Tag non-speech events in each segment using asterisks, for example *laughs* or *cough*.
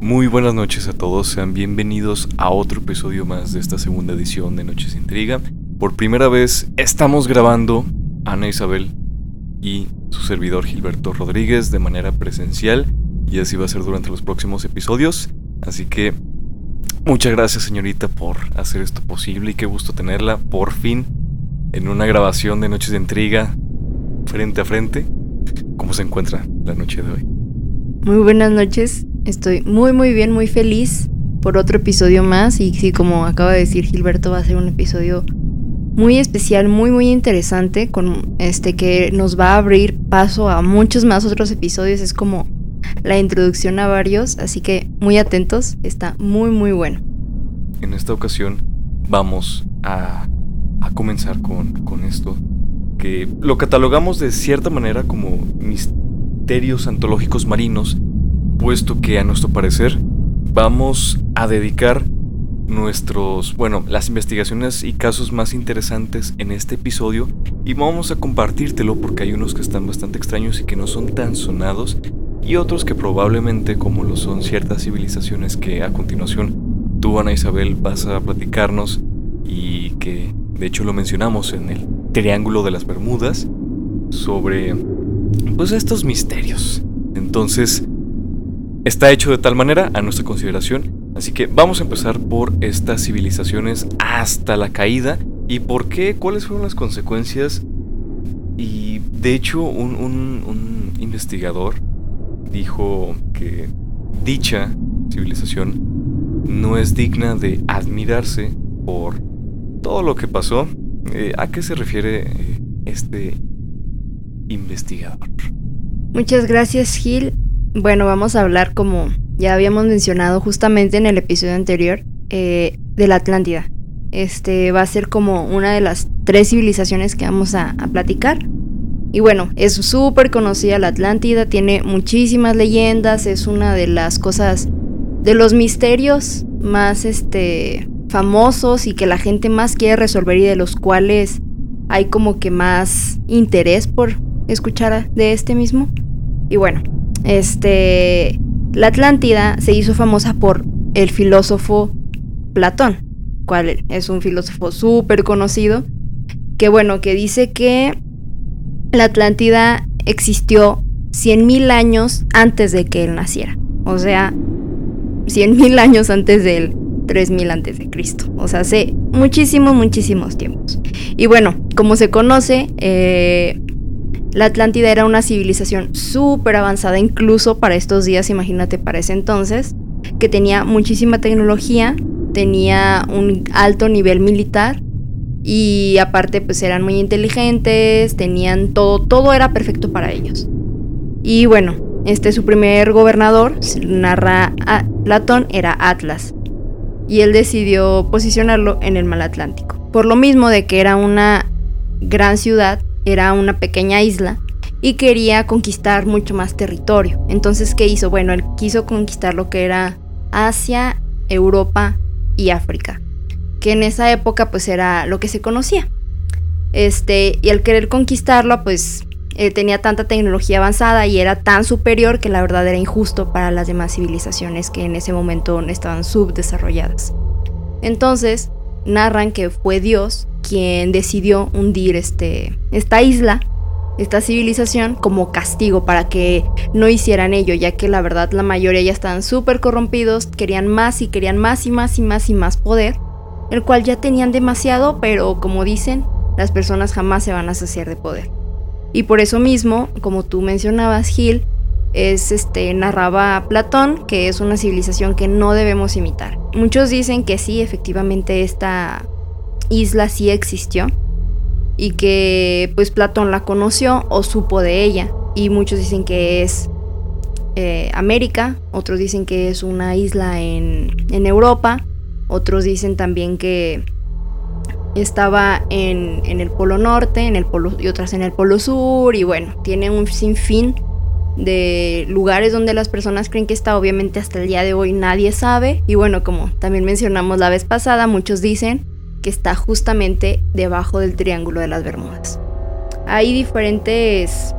Muy buenas noches a todos, sean bienvenidos a otro episodio más de esta segunda edición de Noches Intriga. Por primera vez estamos grabando Ana Isabel y su servidor Gilberto Rodríguez de manera presencial y así va a ser durante los próximos episodios. Así que muchas gracias señorita por hacer esto posible y qué gusto tenerla por fin en una grabación de Noches de Intriga frente a frente. ¿Cómo se encuentra la noche de hoy? Muy buenas noches, estoy muy muy bien, muy feliz por otro episodio más y sí, como acaba de decir Gilberto, va a ser un episodio muy especial, muy muy interesante con este que nos va a abrir paso a muchos más otros episodios, es como la introducción a varios, así que muy atentos, está muy muy bueno. En esta ocasión vamos a, a comenzar con, con esto, que lo catalogamos de cierta manera como misterios antológicos marinos, puesto que a nuestro parecer vamos a dedicar nuestros, bueno, las investigaciones y casos más interesantes en este episodio y vamos a compartírtelo porque hay unos que están bastante extraños y que no son tan sonados y otros que probablemente, como lo son ciertas civilizaciones que a continuación tú, Ana Isabel, vas a platicarnos y que de hecho lo mencionamos en el Triángulo de las Bermudas sobre pues estos misterios. Entonces, está hecho de tal manera a nuestra consideración Así que vamos a empezar por estas civilizaciones hasta la caída y por qué, cuáles fueron las consecuencias. Y de hecho un, investigador dijo que dicha civilización no es digna de admirarse por todo lo que pasó. Eh, ¿A qué se refiere eh, este investigador? Muchas gracias Gil. Bueno, vamos a hablar como ya habíamos mencionado justamente en el episodio anterior eh, de la Atlántida. Este va a ser como una de las tres civilizaciones que vamos a, platicar. Y bueno, es súper conocida la Atlántida, tiene muchísimas leyendas, es una de las cosas, de los misterios más este, famosos y que la gente más quiere resolver y de los cuales hay como que más interés por escuchar de este mismo. Y bueno, este la Atlántida se hizo famosa por el filósofo Platón, cual es un filósofo súper conocido, que bueno, que dice que la Atlántida existió 100.000 años antes de que él naciera. O sea, 100.000 años antes del 3000 antes de Cristo. O sea, hace muchísimos, muchísimos tiempos. Y bueno, como se conoce, eh, la Atlántida era una civilización súper avanzada, incluso para estos días, imagínate para ese entonces, que tenía muchísima tecnología, tenía un alto nivel militar y aparte pues eran muy inteligentes, tenían todo, todo era perfecto para ellos. Y bueno, este su primer gobernador, narra a Platón, era Atlas. Y él decidió posicionarlo en el Mar Atlántico. Por lo mismo de que era una gran ciudad era una pequeña isla y quería conquistar mucho más territorio. Entonces, ¿qué hizo? Bueno, él quiso conquistar lo que era Asia, Europa y África, que en esa época pues era lo que se conocía. Este, y al querer conquistarlo, pues eh, tenía tanta tecnología avanzada y era tan superior que la verdad era injusto para las demás civilizaciones que en ese momento estaban subdesarrolladas. Entonces, narran que fue Dios quien decidió hundir este, esta isla, esta civilización, como castigo para que no hicieran ello, ya que la verdad la mayoría ya estaban súper corrompidos, querían más y querían más y más y más y más poder, el cual ya tenían demasiado, pero como dicen, las personas jamás se van a saciar de poder. Y por eso mismo, como tú mencionabas, Gil, es este narraba Platón, que es una civilización que no debemos imitar. Muchos dicen que sí, efectivamente esta isla sí existió y que pues Platón la conoció o supo de ella y muchos dicen que es eh, América, otros dicen que es una isla en, en Europa, otros dicen también que estaba en, en, el Polo Norte en el polo, y otras en el Polo Sur y bueno, tiene un sinfín de lugares donde las personas creen que está, obviamente hasta el día de hoy nadie sabe y bueno, como también mencionamos la vez pasada, muchos dicen que está justamente debajo del Triángulo de las Bermudas. Hay diferentes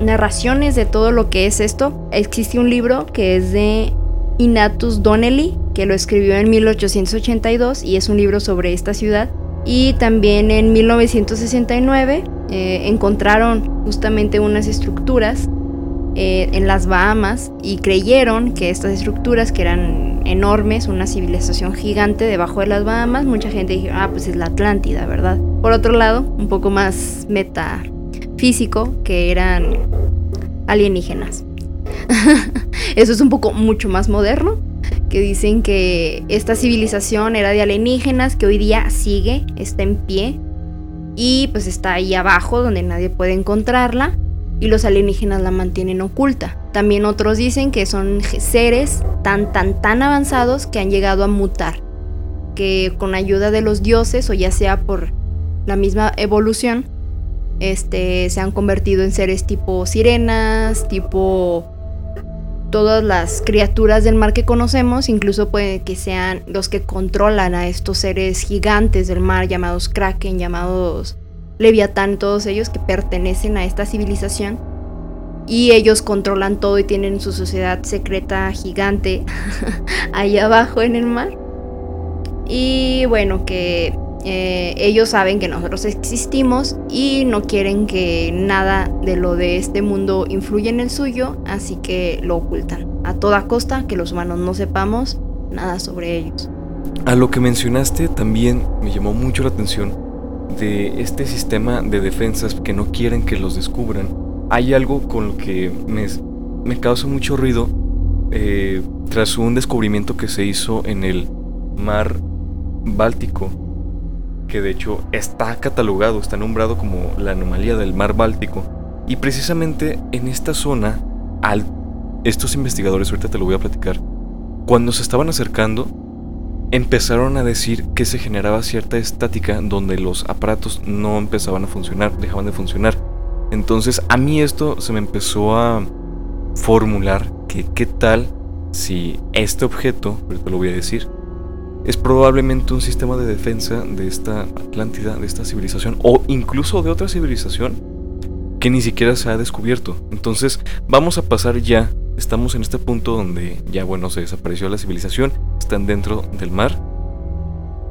narraciones de todo lo que es esto. Existe un libro que es de Ignatius Donnelly, que lo escribió en 1882 y es un libro sobre esta ciudad. Y también en 1969 eh, encontraron justamente unas estructuras eh, en las Bahamas y creyeron que estas estructuras que eran enormes, una civilización gigante debajo de las Bahamas, mucha gente dijo, ah, pues es la Atlántida, ¿verdad? Por otro lado, un poco más metafísico, que eran alienígenas. *laughs* Eso es un poco mucho más moderno, que dicen que esta civilización era de alienígenas, que hoy día sigue, está en pie, y pues está ahí abajo donde nadie puede encontrarla y los alienígenas la mantienen oculta. También otros dicen que son seres tan tan tan avanzados que han llegado a mutar, que con ayuda de los dioses o ya sea por la misma evolución, este, se han convertido en seres tipo sirenas, tipo todas las criaturas del mar que conocemos, incluso puede que sean los que controlan a estos seres gigantes del mar llamados kraken, llamados Leviatán, todos ellos que pertenecen a esta civilización. Y ellos controlan todo y tienen su sociedad secreta gigante *laughs* ahí abajo en el mar. Y bueno, que eh, ellos saben que nosotros existimos y no quieren que nada de lo de este mundo influya en el suyo, así que lo ocultan. A toda costa que los humanos no sepamos nada sobre ellos. A lo que mencionaste también me llamó mucho la atención de este sistema de defensas que no quieren que los descubran, hay algo con lo que me, me causa mucho ruido eh, tras un descubrimiento que se hizo en el mar Báltico, que de hecho está catalogado, está nombrado como la anomalía del mar Báltico, y precisamente en esta zona, estos investigadores, ahorita te lo voy a platicar, cuando se estaban acercando, empezaron a decir que se generaba cierta estática donde los aparatos no empezaban a funcionar, dejaban de funcionar. Entonces a mí esto se me empezó a formular que qué tal si este objeto, ahorita lo voy a decir, es probablemente un sistema de defensa de esta Atlántida, de esta civilización, o incluso de otra civilización que ni siquiera se ha descubierto. Entonces vamos a pasar ya Estamos en este punto donde ya, bueno, se desapareció la civilización, están dentro del mar.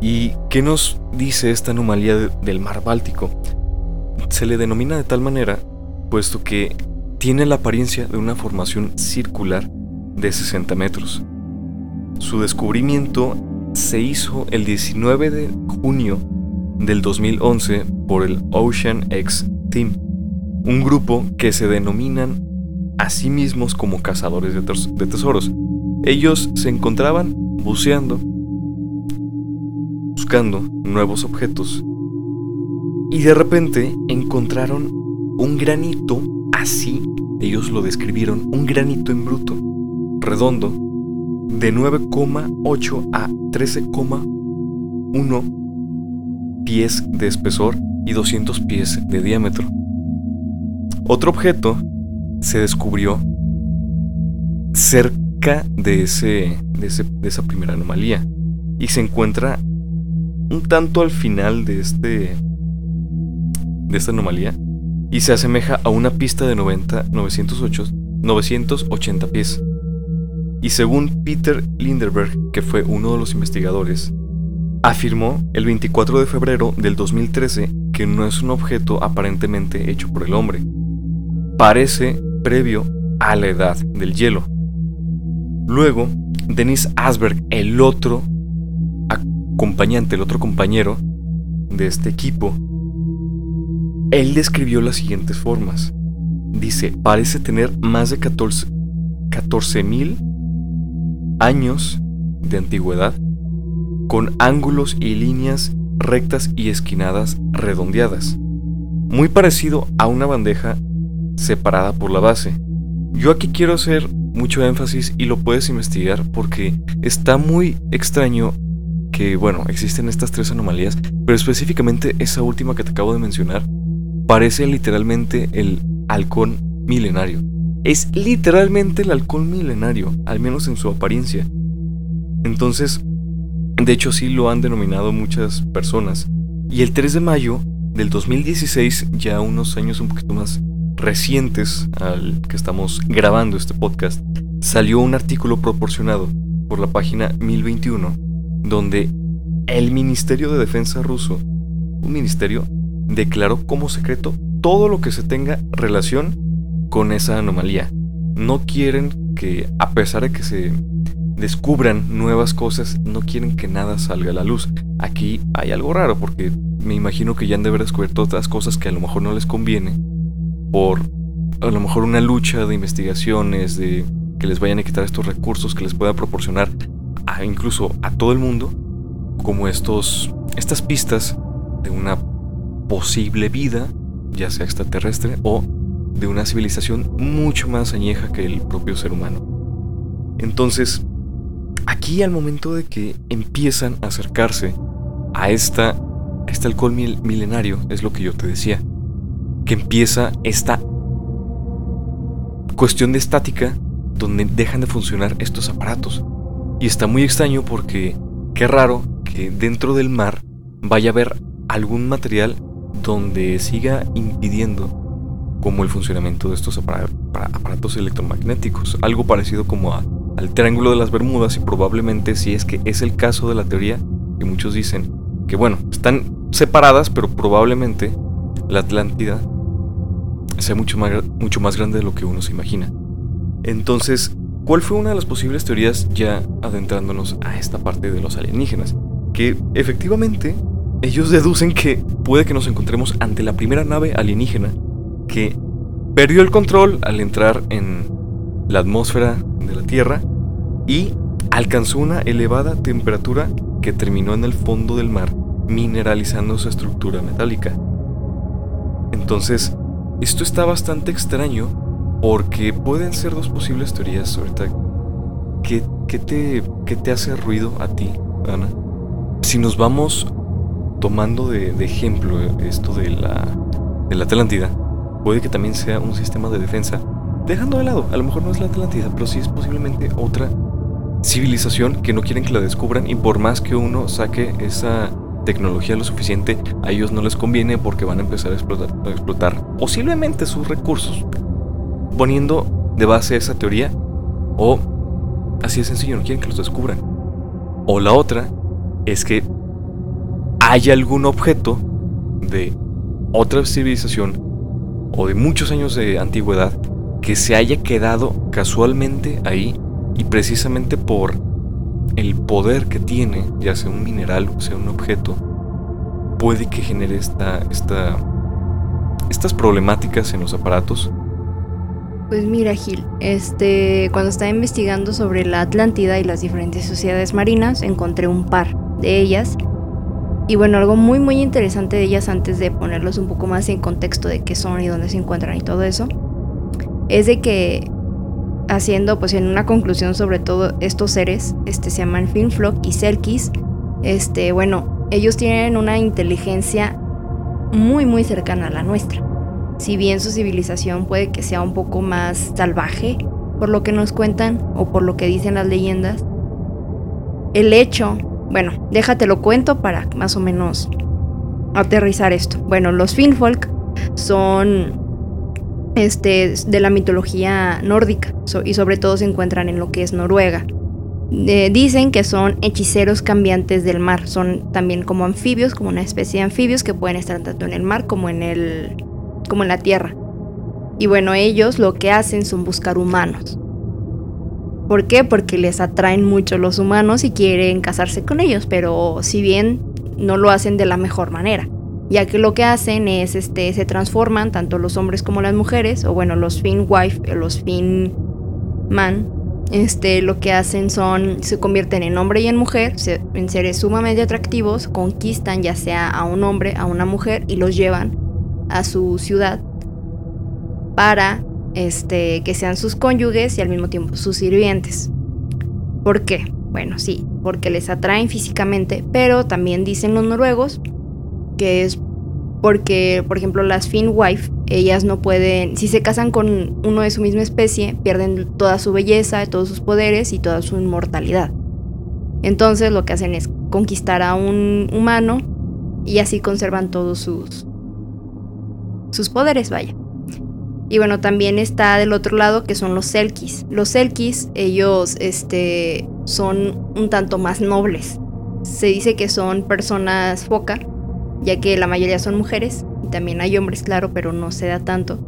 ¿Y qué nos dice esta anomalía del mar Báltico? Se le denomina de tal manera, puesto que tiene la apariencia de una formación circular de 60 metros. Su descubrimiento se hizo el 19 de junio del 2011 por el Ocean X Team, un grupo que se denominan a sí mismos como cazadores de, tesoros. Ellos se encontraban buceando, buscando nuevos objetos, y de repente encontraron un granito así, ellos lo describieron, un granito en bruto, redondo, de 9,8 a 13,1 pies de espesor y 200 pies de diámetro. Otro objeto se descubrió cerca de, ese, de, esa primera anomalía y se encuentra un tanto al final de este de esta anomalía y se asemeja a una pista de 90 908, 980 pies. Y según Peter Linderberg, que fue uno de los investigadores, afirmó el 24 de febrero del 2013 que no es un objeto aparentemente hecho por el hombre. Parece previo a la edad del hielo. Luego, Denis Asberg, el otro acompañante, el otro compañero de este equipo, él describió las siguientes formas. Dice, parece tener más de 14 mil años de antigüedad, con ángulos y líneas rectas y esquinadas redondeadas, muy parecido a una bandeja separada por la base. Yo aquí quiero hacer mucho énfasis y lo puedes investigar porque está muy extraño que, bueno, existen estas tres anomalías, pero específicamente esa última que te acabo de mencionar parece literalmente el halcón milenario. Es literalmente el halcón milenario, al menos en su apariencia. Entonces, de hecho sí lo han denominado muchas personas. Y el 3 de mayo del 2016, ya unos años un poquito más recientes al que estamos grabando este podcast, salió un artículo proporcionado por la página 1021 donde el Ministerio de Defensa ruso, un ministerio, declaró como secreto todo lo que se tenga relación con esa anomalía. No quieren que, a pesar de que se descubran nuevas cosas, no quieren que nada salga a la luz. Aquí hay algo raro porque me imagino que ya han de haber descubierto otras cosas que a lo mejor no les conviene por a lo mejor una lucha de investigaciones, de que les vayan a quitar estos recursos que les pueda proporcionar a, incluso a todo el mundo, como estos, estas pistas de una posible vida, ya sea extraterrestre o de una civilización mucho más añeja que el propio ser humano. Entonces, aquí al momento de que empiezan a acercarse a esta, este alcohol milenario, es lo que yo te decía, que empieza esta cuestión de estática donde dejan de funcionar estos aparatos. Y está muy extraño porque qué raro que dentro del mar vaya a haber algún material donde siga impidiendo como el funcionamiento de estos aparatos electromagnéticos, algo parecido como al Triángulo de las Bermudas y probablemente si es que es el caso de la teoría que muchos dicen que bueno, están separadas pero probablemente la Atlántida sea mucho más, mucho más grande de lo que uno se imagina. Entonces, ¿cuál fue una de las posibles teorías ya adentrándonos a esta parte de los alienígenas? Que efectivamente ellos deducen que puede que nos encontremos ante la primera nave alienígena que perdió el control al entrar en la atmósfera de la Tierra y alcanzó una elevada temperatura que terminó en el fondo del mar mineralizando su estructura metálica. Entonces, esto está bastante extraño porque pueden ser dos posibles teorías ahorita. ¿Qué, qué, te, qué te hace ruido a ti, Ana? Si nos vamos tomando de, ejemplo esto de la, de la Atlántida, puede que también sea un sistema de defensa. Dejando de lado, a lo mejor no es la Atlántida, pero sí es posiblemente otra civilización que no quieren que la descubran y por más que uno saque esa tecnología lo suficiente, a ellos no les conviene porque van a empezar a explotar, a explotar posiblemente sus recursos. Poniendo de base esa teoría, o así de sencillo, no quieren que los descubran. O la otra es que hay algún objeto de otra civilización o de muchos años de antigüedad que se haya quedado casualmente ahí y precisamente por el poder que tiene, ya sea un mineral o sea un objeto, puede que genere esta, esta, estas problemáticas en los aparatos? Pues mira, Gil, este, cuando estaba investigando sobre la Atlántida y las diferentes sociedades marinas, encontré un par de ellas. Y bueno, algo muy muy interesante de ellas antes de ponerlos un poco más en contexto de qué son y dónde se encuentran y todo eso, es de que haciendo pues en una conclusión sobre todo estos seres, este se llaman Finflock y Selkis, este bueno, ellos tienen una inteligencia muy muy cercana a la nuestra. Si bien su civilización puede que sea un poco más salvaje por lo que nos cuentan o por lo que dicen las leyendas, el hecho, bueno, déjate lo cuento para más o menos aterrizar esto. Bueno, los Finfolk son este, de la mitología nórdica y sobre todo se encuentran en lo que es Noruega. Eh, dicen que son hechiceros cambiantes del mar, son también como anfibios, como una especie de anfibios que pueden estar tanto en el mar como en, el, como en la tierra. Y bueno, ellos lo que hacen son buscar humanos. ¿Por qué? Porque les atraen mucho los humanos y quieren casarse con ellos, pero si bien no lo hacen de la mejor manera ya que lo que hacen es, este, se transforman tanto los hombres como las mujeres, o bueno, los fin wife, o los fin man, este, lo que hacen son, se convierten en hombre y en mujer, en seres sumamente atractivos, conquistan ya sea a un hombre, a una mujer, y los llevan a su ciudad para este, que sean sus cónyuges y al mismo tiempo sus sirvientes. ¿Por qué? Bueno, sí, porque les atraen físicamente, pero también dicen los noruegos que es porque, por ejemplo, las Wife, ellas no pueden, si se casan con uno de su misma especie, pierden toda su belleza, todos sus poderes y toda su inmortalidad. Entonces lo que hacen es conquistar a un humano y así conservan todos sus, sus poderes, vaya. Y bueno, también está del otro lado que son los Selkis. Los Selkis, ellos este, son un tanto más nobles. Se dice que son personas foca, ya que la mayoría son mujeres. Y también hay hombres, claro, pero no se da tanto.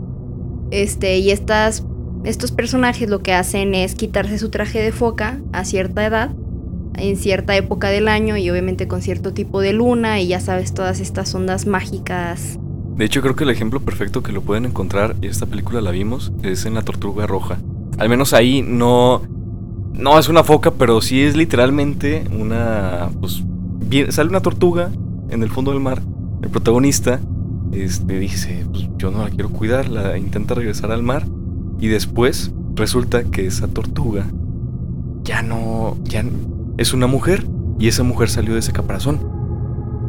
Este, y estas, estos personajes lo que hacen es quitarse su traje de foca a cierta edad, en cierta época del año y obviamente con cierto tipo de luna y ya sabes, todas estas ondas mágicas de hecho, creo que el ejemplo perfecto que lo pueden encontrar, y esta película la vimos, es en la tortuga roja. Al menos ahí no. No es una foca, pero sí es literalmente una. Pues. sale una tortuga en el fondo del mar. El protagonista este, dice: Pues yo no la quiero cuidar, la intenta regresar al mar. Y después resulta que esa tortuga ya no. Ya es una mujer. Y esa mujer salió de ese caparazón.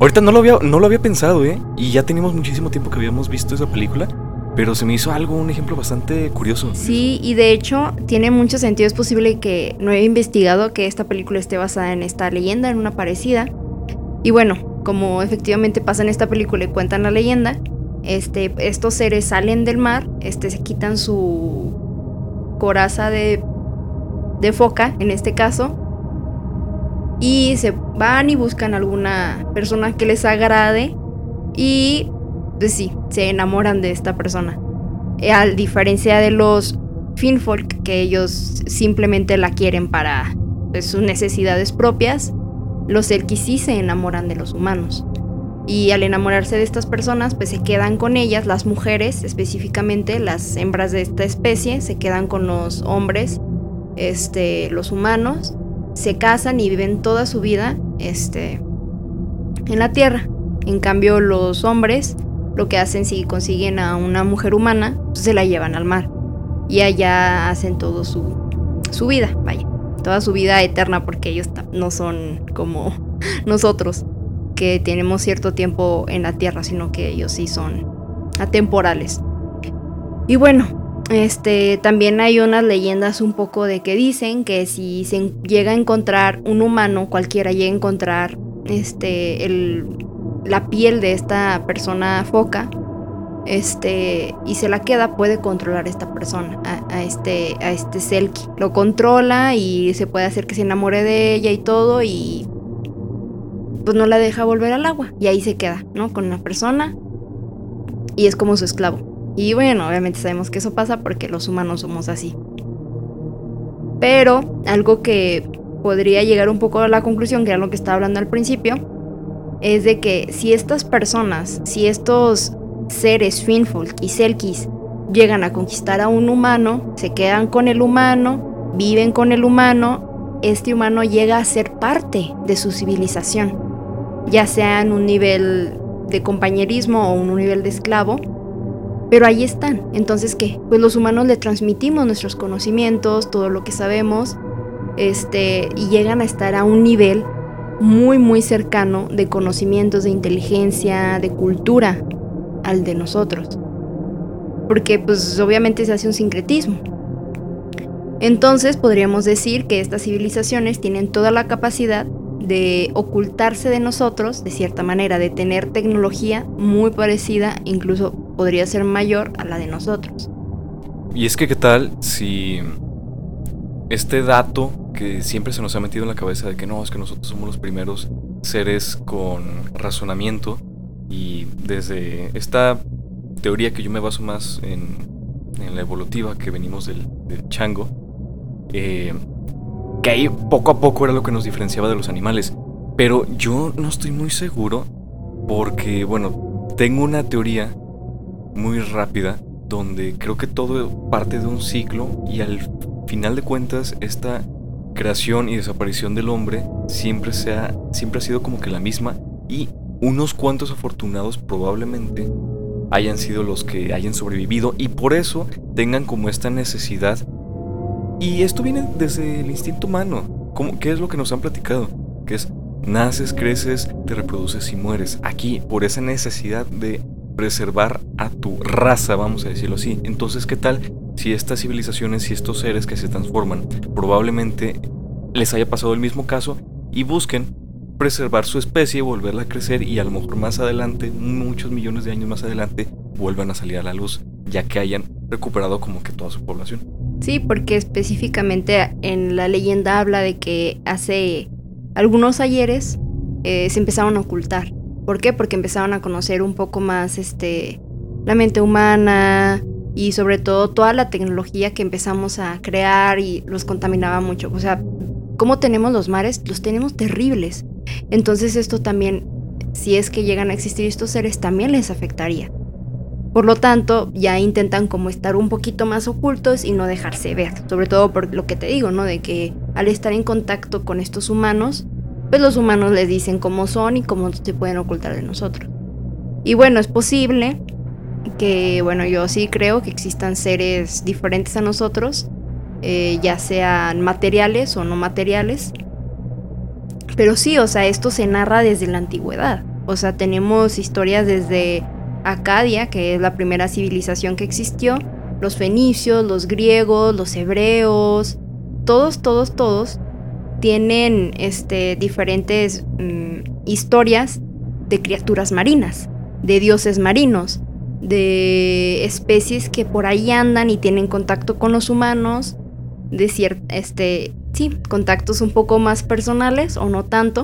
Ahorita no lo había, no lo había pensado, ¿eh? Y ya teníamos muchísimo tiempo que habíamos visto esa película. Pero se me hizo algo, un ejemplo bastante curioso. Sí, y de hecho tiene mucho sentido. Es posible que no haya investigado que esta película esté basada en esta leyenda, en una parecida. Y bueno, como efectivamente pasa en esta película y cuentan la leyenda, este, estos seres salen del mar, este, se quitan su coraza de, foca, en este caso, y se van y buscan alguna persona que les agrade y pues sí, se enamoran de esta persona. Eh, a diferencia de los Finfolk, que ellos simplemente la quieren para pues, sus necesidades propias, los Elkis sí se enamoran de los humanos. Y al enamorarse de estas personas, pues se quedan con ellas, las mujeres específicamente, las hembras de esta especie, se quedan con los hombres, este, los humanos, se casan y viven toda su vida este, en la tierra. En cambio, los hombres lo que hacen si consiguen a una mujer humana, pues, se la llevan al mar. Y allá hacen todo su, su vida, vaya, toda su vida eterna porque ellos no son como *laughs* nosotros, que tenemos cierto tiempo en la tierra, sino que ellos sí son atemporales. Y bueno, este, también hay unas leyendas un poco de que dicen que si se llega a encontrar un humano, cualquiera llega a encontrar este, el, la piel de esta persona foca, este, y se la queda, puede controlar a esta persona, a, este, a este Selkie. Lo controla y se puede hacer que se enamore de ella y todo, y pues no la deja volver al agua. Y ahí se queda, ¿no? Con una persona. Y es como su esclavo. Y bueno, obviamente sabemos que eso pasa porque los humanos somos así. Pero algo que podría llegar un poco a la conclusión, que era lo que estaba hablando al principio, es de que si estas personas, si estos seres Finfolk y Selkis llegan a conquistar a un humano, se quedan con el humano, viven con el humano, este humano llega a ser parte de su civilización, ya sea en un nivel de compañerismo o un nivel de esclavo, pero ahí están. Entonces, ¿qué? Pues los humanos le transmitimos nuestros conocimientos, todo lo que sabemos, este, y llegan a estar a un nivel muy, muy cercano de conocimientos, de inteligencia, de cultura al de nosotros. Porque, pues, obviamente se hace un sincretismo. Entonces, podríamos decir que estas civilizaciones tienen toda la capacidad de ocultarse de nosotros, de cierta manera, de tener tecnología muy parecida, incluso podría ser mayor a la de nosotros. Y es que, ¿qué tal si este dato que siempre se nos ha metido en la cabeza de que no, es que nosotros somos los primeros seres con razonamiento y desde esta teoría que yo me baso más en, la evolutiva que venimos del, chango, eh, que ahí poco a poco era lo que nos diferenciaba de los animales. Pero yo no estoy muy seguro porque, bueno, tengo una teoría muy rápida donde creo que todo parte de un ciclo y al final de cuentas esta creación y desaparición del hombre siempre, sea, siempre ha sido como que la misma y unos cuantos afortunados probablemente hayan sido los que hayan sobrevivido y por eso tengan como esta necesidad y esto viene desde el instinto humano. ¿Cómo, ¿Qué es lo que nos han platicado? Que es, naces, creces, te reproduces y mueres. Aquí, por esa necesidad de preservar a tu raza, vamos a decirlo así. Entonces, ¿qué tal si estas civilizaciones y estos seres que se transforman probablemente les haya pasado el mismo caso y busquen preservar su especie, volverla a crecer y a lo mejor más adelante, muchos millones de años más adelante, vuelvan a salir a la luz? ya que hayan recuperado como que toda su población. Sí, porque específicamente en la leyenda habla de que hace algunos ayeres eh, se empezaron a ocultar. ¿Por qué? Porque empezaron a conocer un poco más este, la mente humana y sobre todo toda la tecnología que empezamos a crear y los contaminaba mucho. O sea, ¿cómo tenemos los mares? Los tenemos terribles. Entonces esto también, si es que llegan a existir estos seres, también les afectaría. Por lo tanto, ya intentan como estar un poquito más ocultos y no dejarse ver. Sobre todo por lo que te digo, ¿no? De que al estar en contacto con estos humanos, pues los humanos les dicen cómo son y cómo se pueden ocultar de nosotros. Y bueno, es posible que, bueno, yo sí creo que existan seres diferentes a nosotros, eh, ya sean materiales o no materiales. Pero sí, o sea, esto se narra desde la antigüedad. O sea, tenemos historias desde Acadia, que es la primera civilización que existió, los fenicios, los griegos, los hebreos, todos, todos, todos tienen este, diferentes mm, historias de criaturas marinas, de dioses marinos, de especies que por ahí andan y tienen contacto con los humanos, de este, sí, contactos un poco más personales o no tanto,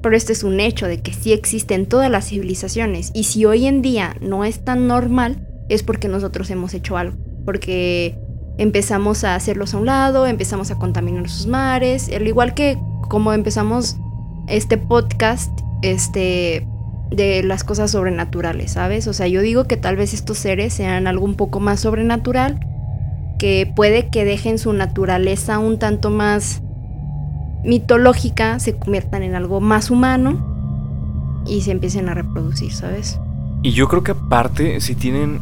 pero este es un hecho de que sí existen todas las civilizaciones y si hoy en día no es tan normal es porque nosotros hemos hecho algo, porque empezamos a hacerlos a un lado, empezamos a contaminar sus mares, al igual que como empezamos este podcast este de las cosas sobrenaturales, ¿sabes? O sea, yo digo que tal vez estos seres sean algo un poco más sobrenatural, que puede que dejen su naturaleza un tanto más mitológica se conviertan en algo más humano y se empiecen a reproducir, ¿sabes? Y yo creo que aparte, si tienen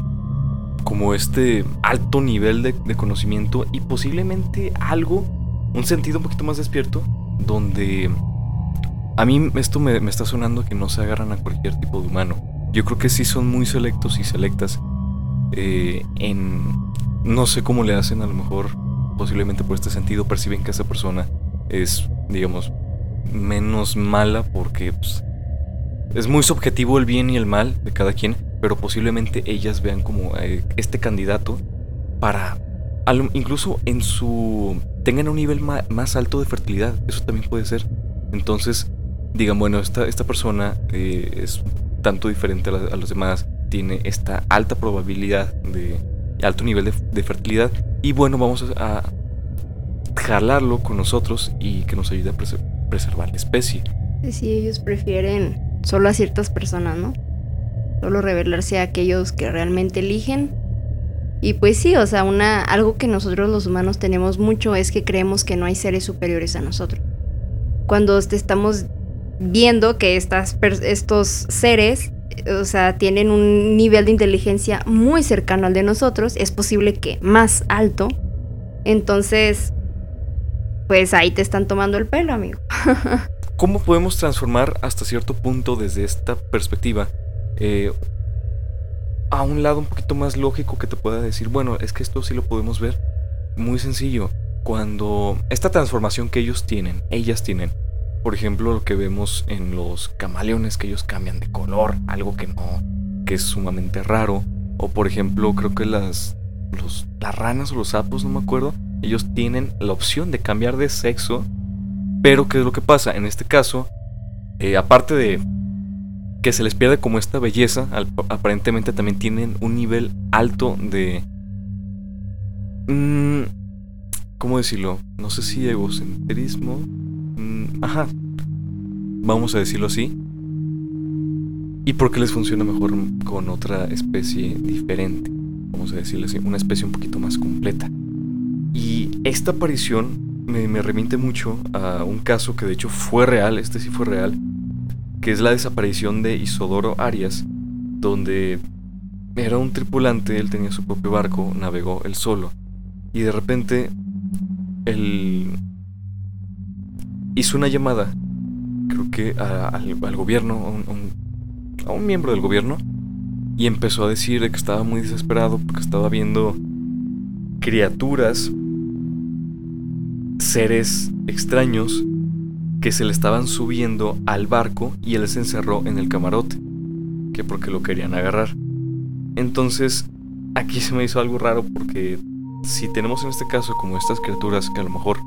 como este alto nivel de, conocimiento y posiblemente algo, un sentido un poquito más despierto, donde a mí esto me, está sonando que no se agarran a cualquier tipo de humano. Yo creo que sí son muy selectos y selectas eh, en... No sé cómo le hacen, a lo mejor posiblemente por este sentido perciben que esa persona es, digamos, menos mala porque pues, es muy subjetivo el bien y el mal de cada quien, pero posiblemente ellas vean como eh, este candidato para incluso en su tengan un nivel más alto de fertilidad, eso también puede ser. Entonces, digan, bueno, esta, esta persona eh, es tanto diferente a, los demás, tiene esta alta probabilidad de alto nivel de, fertilidad y bueno, vamos a, jalarlo con nosotros y que nos ayude a preservar la especie. Sí, ellos prefieren solo a ciertas personas, ¿no? Solo revelarse a aquellos que realmente eligen. Y pues sí, o sea, una, algo que nosotros los humanos tenemos mucho es que creemos que no hay seres superiores a nosotros. Cuando estamos viendo que estas, estos seres, o sea, tienen un nivel de inteligencia muy cercano al de nosotros, es posible que más alto. Entonces, pues ahí te están tomando el pelo, amigo. *laughs* ¿Cómo podemos transformar hasta cierto punto desde esta perspectiva eh, a un lado un poquito más lógico que te pueda decir, bueno, es que esto sí lo podemos ver? Muy sencillo. Cuando esta transformación que ellos tienen, ellas tienen, por ejemplo, lo que vemos en los camaleones que ellos cambian de color, algo que no, que es sumamente raro, o por ejemplo, creo que las, los, las ranas o los sapos, no me acuerdo, ellos tienen la opción de cambiar de sexo, pero ¿qué es lo que pasa? En este caso, eh, aparte de que se les pierde como esta belleza, aparentemente también tienen un nivel alto de... Mm, ¿Cómo decirlo? No sé si egocentrismo. Mm, ajá. Vamos a decirlo así. ¿Y por qué les funciona mejor con otra especie diferente? Vamos a decirlo así, una especie un poquito más completa. Y esta aparición me, remite mucho a un caso que de hecho fue real, este sí fue real, que es la desaparición de Isodoro Arias, donde era un tripulante, él tenía su propio barco, navegó él solo, y de repente él hizo una llamada, creo que al, gobierno, a un miembro del gobierno, y empezó a decir que estaba muy desesperado porque estaba viendo criaturas seres extraños que se le estaban subiendo al barco y él se encerró en el camarote, que porque lo querían agarrar. Entonces, aquí se me hizo algo raro porque si tenemos en este caso como estas criaturas que a lo mejor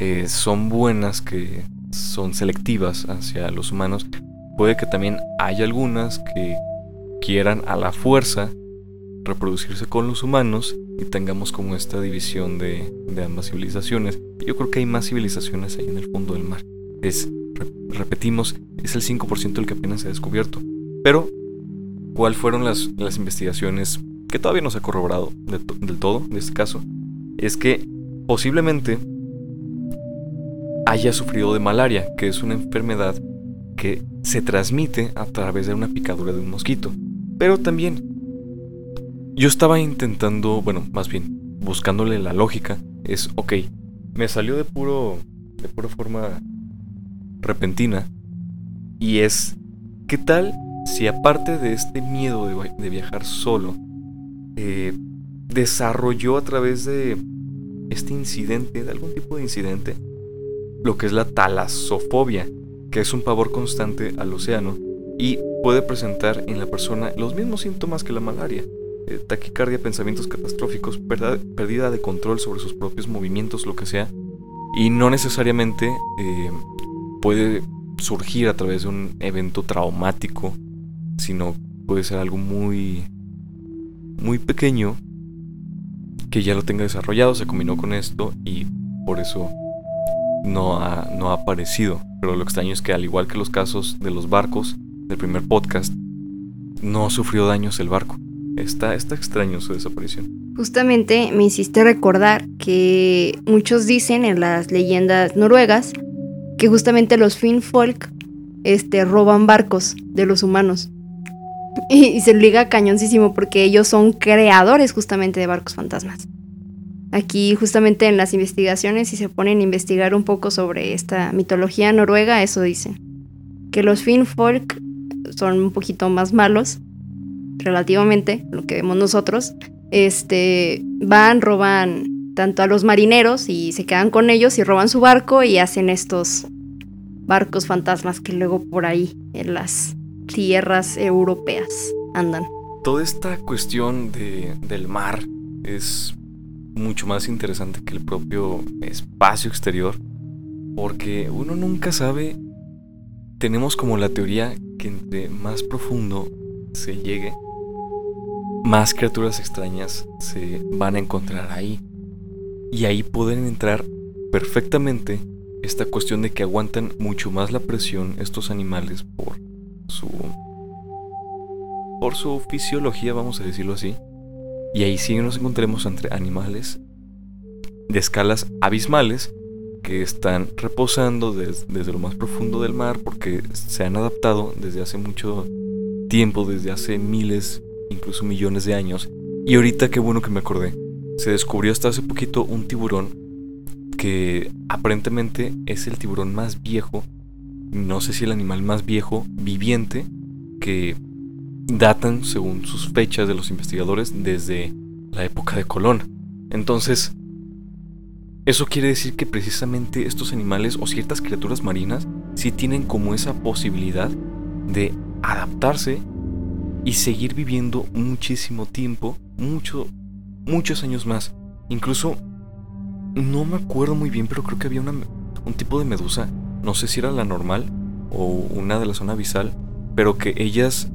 eh, son buenas, que son selectivas hacia los humanos, puede que también haya algunas que quieran a la fuerza reproducirse con los humanos y tengamos como esta división de, ambas civilizaciones. Yo creo que hay más civilizaciones ahí en el fondo del mar. Es, repetimos, es el 5% del que apenas se ha descubierto. Pero, ¿cuáles fueron las, las investigaciones que todavía no se ha corroborado del todo en este caso? Es que posiblemente haya sufrido de malaria, que es una enfermedad que se transmite a través de una picadura de un mosquito. Pero también, yo estaba intentando, bueno, más bien, buscándole la lógica, es, ok, me salió de puro, de pura forma repentina, y es, ¿qué tal si aparte de este miedo de, viajar solo, eh, desarrolló a través de este incidente, de algún tipo de incidente, lo que es la talasofobia, que es un pavor constante al océano y puede presentar en la persona los mismos síntomas que la malaria. Eh, taquicardia, pensamientos catastróficos, pérdida de control sobre sus propios movimientos, lo que sea. Y no necesariamente eh, puede surgir a través de un evento traumático, sino puede ser algo muy, muy pequeño que ya lo tenga desarrollado, se combinó con esto y por eso no ha, no ha aparecido. Pero lo extraño es que al igual que los casos de los barcos del primer podcast, no sufrió daños el barco. Está, está extraño su desaparición. Justamente me hiciste recordar que muchos dicen en las leyendas noruegas que justamente los Finfolk este, roban barcos de los humanos. *laughs* Y, y se liga cañoncísimo porque ellos son creadores justamente de barcos fantasmas. Aquí justamente en las investigaciones, si se ponen a investigar un poco sobre esta mitología noruega, eso dicen. Que los Finfolk son un poquito más malos, relativamente, lo que vemos nosotros. Este, van, roban tanto a los marineros y se quedan con ellos y roban su barco y hacen estos barcos fantasmas que luego por ahí en las tierras europeas andan. Toda esta cuestión de, del mar es mucho más interesante que el propio espacio exterior, porque uno nunca sabe, tenemos como la teoría que entre más profundo se llegue, más criaturas extrañas se van a encontrar ahí. Y ahí pueden entrar perfectamente esta cuestión de que aguantan mucho más la presión estos animales por su por su fisiología, vamos a decirlo así, y ahí sí nos encontremos entre animales de escalas abismales que están reposando desde lo más profundo del mar porque se han adaptado desde hace mucho tiempo, desde hace miles, incluso millones de años. Y ahorita qué bueno que me acordé. Se descubrió hasta hace poquito un tiburón que aparentemente es el tiburón más viejo, no sé si el animal más viejo viviente que datan, según sus fechas de los investigadores, desde la época de Colón. Entonces, eso quiere decir que precisamente estos animales o ciertas criaturas marinas sí tienen como esa posibilidad de adaptarse y seguir viviendo muchísimo tiempo, mucho, muchos años más. Incluso, no me acuerdo muy bien, pero creo que había una, un tipo de medusa, no sé si era la normal o una de la zona abisal, pero que ellas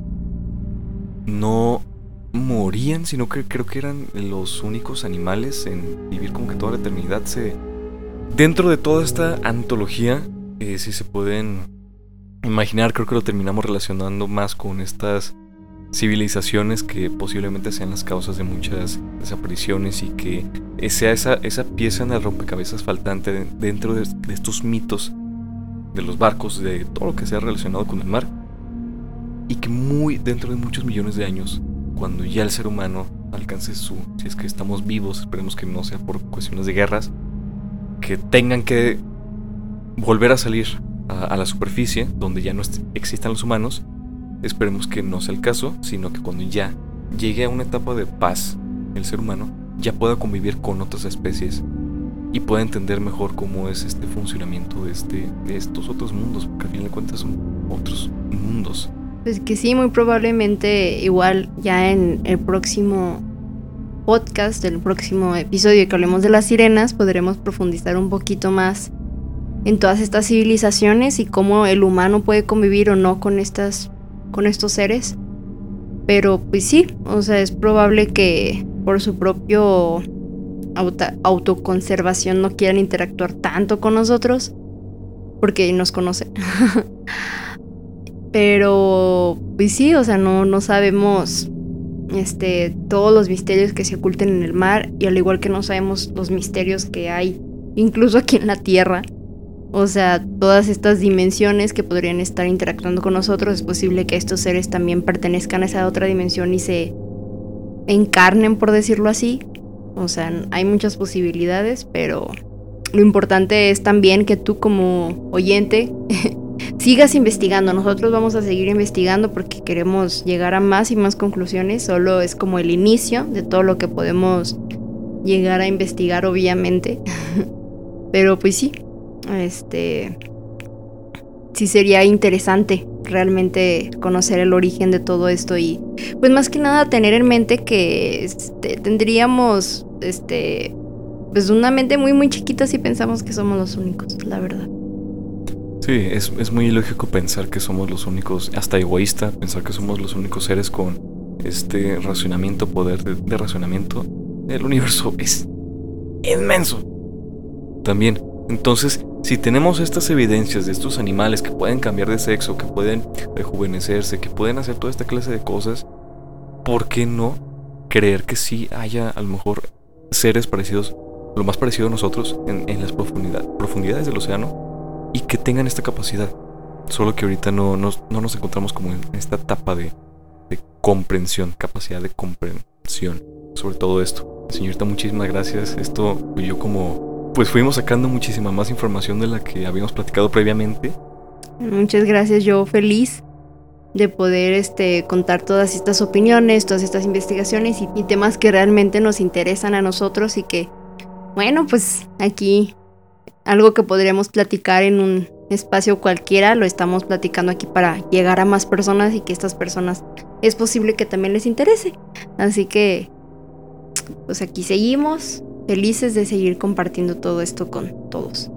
no morían, sino que creo que eran los únicos animales en vivir como que toda la eternidad. Se... Dentro de toda esta antología, eh, si se pueden imaginar, creo que lo terminamos relacionando más con estas civilizaciones que posiblemente sean las causas de muchas desapariciones y que sea esa, esa pieza en el rompecabezas faltante dentro de, de estos mitos de los barcos, de todo lo que sea relacionado con el mar y que muy dentro de muchos millones de años, cuando ya el ser humano alcance su, si es que estamos vivos, esperemos que no sea por cuestiones de guerras, que tengan que volver a salir a, la superficie, donde ya no existan los humanos, esperemos que no sea el caso, sino que cuando ya llegue a una etapa de paz el ser humano, ya pueda convivir con otras especies y pueda entender mejor cómo es este funcionamiento de, este, de estos otros mundos, porque al final de cuentas son otros mundos. Pues que sí, muy probablemente igual ya en el próximo podcast, el próximo episodio que hablemos de las sirenas, podremos profundizar un poquito más en todas estas civilizaciones y cómo el humano puede convivir o no con estas con estos seres. Pero pues sí, o sea, es probable que por su propio autoconservación no quieran interactuar tanto con nosotros porque nos conocen. *laughs* Pero pues sí, o sea, no, no sabemos este, todos los misterios que se oculten en el mar y al igual que no sabemos los misterios que hay incluso aquí en la Tierra. O sea, todas estas dimensiones que podrían estar interactuando con nosotros, es posible que estos seres también pertenezcan a esa otra dimensión y se encarnen, por decirlo así. O sea, hay muchas posibilidades, pero lo importante es también que tú como oyente *laughs* sigas investigando. Nosotros vamos a seguir investigando porque queremos llegar a más y más conclusiones. Solo es como el inicio de todo lo que podemos llegar a investigar, obviamente. *laughs* pero pues sí, este, sí sería interesante realmente conocer el origen de todo esto y pues más que nada tener en mente que este, tendríamos este pues una mente muy muy chiquita si pensamos que somos los únicos, la verdad. Sí, es, muy ilógico pensar que somos los únicos, hasta egoísta, pensar que somos los únicos seres con este racionamiento, poder de, de racionamiento. El universo es inmenso. También, entonces, si tenemos estas evidencias de estos animales que pueden cambiar de sexo, que pueden rejuvenecerse, que pueden hacer toda esta clase de cosas, ¿por qué no creer que sí haya a lo mejor seres parecidos, lo más parecido a nosotros en, las profundidades del océano y que tengan esta capacidad? Solo que ahorita no, no, nos encontramos como en esta etapa de, comprensión, capacidad de comprensión sobre todo esto. Señorita, muchísimas gracias. Esto yo como pues fuimos sacando muchísima más información de la que habíamos platicado previamente. Muchas gracias, yo feliz de poder este, contar todas estas opiniones, todas estas investigaciones y, temas que realmente nos interesan a nosotros y que, bueno, pues aquí algo que podríamos platicar en un espacio cualquiera, lo estamos platicando aquí para llegar a más personas y que estas personas es posible que también les interese. Así que, pues aquí seguimos felices de seguir compartiendo todo esto con todos.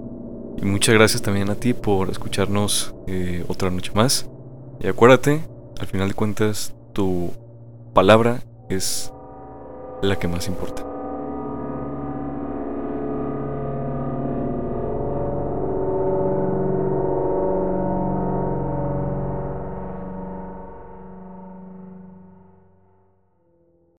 Y muchas gracias también a ti por escucharnos eh, otra noche más. Y acuérdate, al final de cuentas, tu palabra es la que más importa.